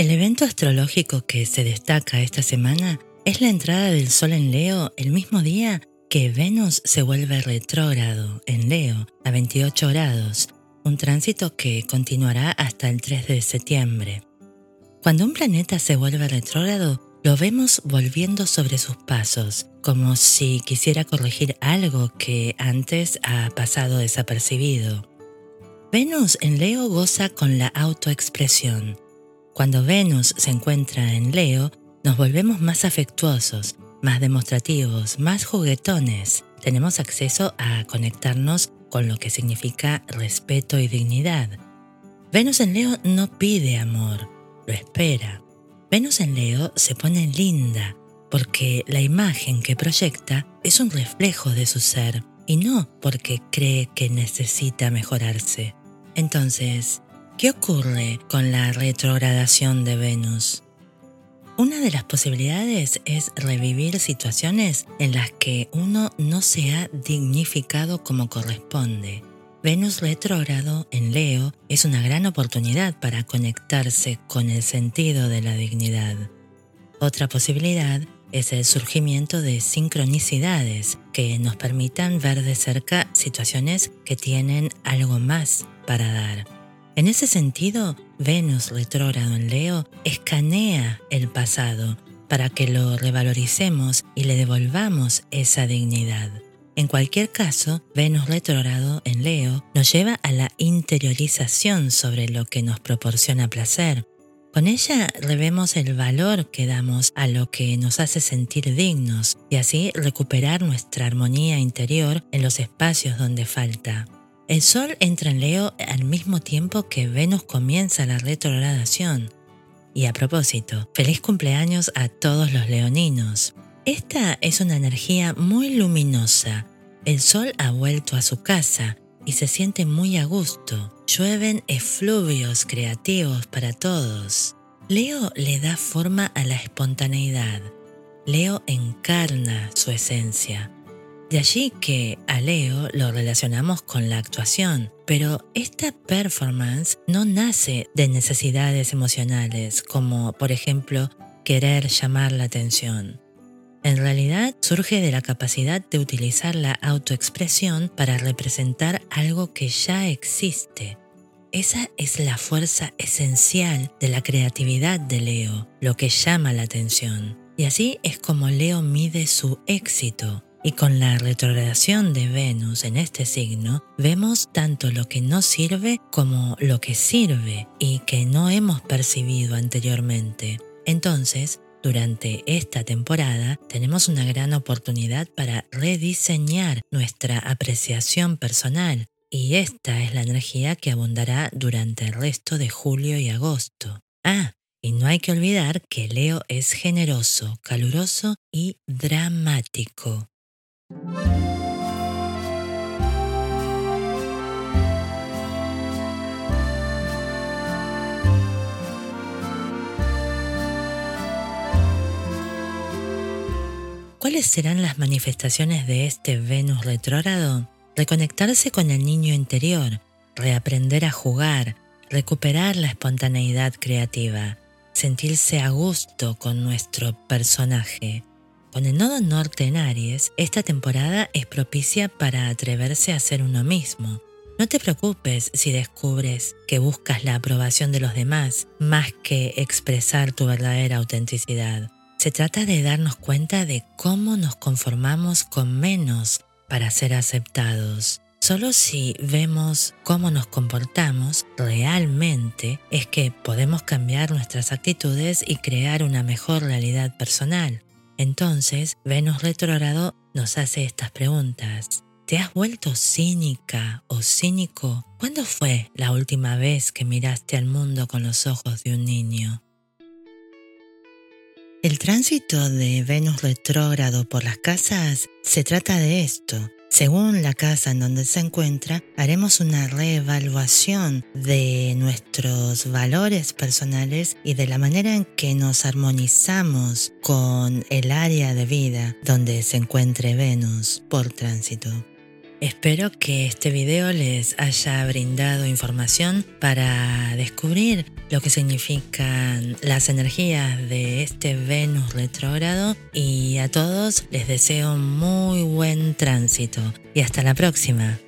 El evento astrológico que se destaca esta semana es la entrada del Sol en Leo el mismo día que Venus se vuelve retrógrado en Leo a 28 grados, un tránsito que continuará hasta el 3 de septiembre. Cuando un planeta se vuelve retrógrado, lo vemos volviendo sobre sus pasos, como si quisiera corregir algo que antes ha pasado desapercibido. Venus en Leo goza con la autoexpresión. Cuando Venus se encuentra en Leo, nos volvemos más afectuosos, más demostrativos, más juguetones. Tenemos acceso a conectarnos con lo que significa respeto y dignidad. Venus en Leo no pide amor, lo espera. Venus en Leo se pone linda porque la imagen que proyecta es un reflejo de su ser y no porque cree que necesita mejorarse. Entonces, ¿qué ocurre con la retrogradación de Venus? Una de las posibilidades es revivir situaciones en las que uno no se ha dignificado como corresponde Venus retrógrado en Leo es una gran oportunidad para conectarse con el sentido de la dignidad. Otra posibilidad es el surgimiento de sincronicidades que nos permitan ver de cerca situaciones que tienen algo más para dar. En ese sentido, Venus retrógrado en Leo escanea el pasado para que lo revaloricemos y le devolvamos esa dignidad. En cualquier caso, Venus retrogrado en Leo nos lleva a la interiorización sobre lo que nos proporciona placer. Con ella revemos el valor que damos a lo que nos hace sentir dignos y así recuperar nuestra armonía interior en los espacios donde falta. El Sol entra en Leo al mismo tiempo que Venus comienza la retrogradación. Y a propósito, feliz cumpleaños a todos los leoninos. Esta es una energía muy luminosa. El sol ha vuelto a su casa y se siente muy a gusto. Llueven efluvios creativos para todos. Leo le da forma a la espontaneidad. Leo encarna su esencia. De allí que a Leo lo relacionamos con la actuación, pero esta performance no nace de necesidades emocionales como, por ejemplo, querer llamar la atención. En realidad surge de la capacidad de utilizar la autoexpresión para representar algo que ya existe. Esa es la fuerza esencial de la creatividad de Leo, lo que llama la atención. Y así es como Leo mide su éxito. Y con la retrogradación de Venus en este signo, vemos tanto lo que no sirve como lo que sirve y que no hemos percibido anteriormente. Entonces, durante esta temporada tenemos una gran oportunidad para rediseñar nuestra apreciación personal y esta es la energía que abundará durante el resto de julio y agosto. Ah, y no hay que olvidar que Leo es generoso, caluroso y dramático. ¿Cuáles serán las manifestaciones de este Venus retrógrado? Reconectarse con el niño interior, reaprender a jugar, recuperar la espontaneidad creativa, sentirse a gusto con nuestro personaje. Con el nodo norte en Aries, esta temporada es propicia para atreverse a ser uno mismo. No te preocupes si descubres que buscas la aprobación de los demás más que expresar tu verdadera autenticidad. Se trata de darnos cuenta de cómo nos conformamos con menos para ser aceptados. Solo si vemos cómo nos comportamos realmente es que podemos cambiar nuestras actitudes y crear una mejor realidad personal. Entonces, Venus retrógrado nos hace estas preguntas. ¿Te has vuelto cínica o cínico? ¿Cuándo fue la última vez que miraste al mundo con los ojos de un niño? El tránsito de Venus retrógrado por las casas se trata de esto. Según la casa en donde se encuentra, haremos una reevaluación de nuestros valores personales y de la manera en que nos armonizamos con el área de vida donde se encuentre Venus por tránsito. Espero que este video les haya brindado información para descubrir lo que significan las energías de este Venus retrógrado y a todos les deseo muy buen tránsito y hasta la próxima.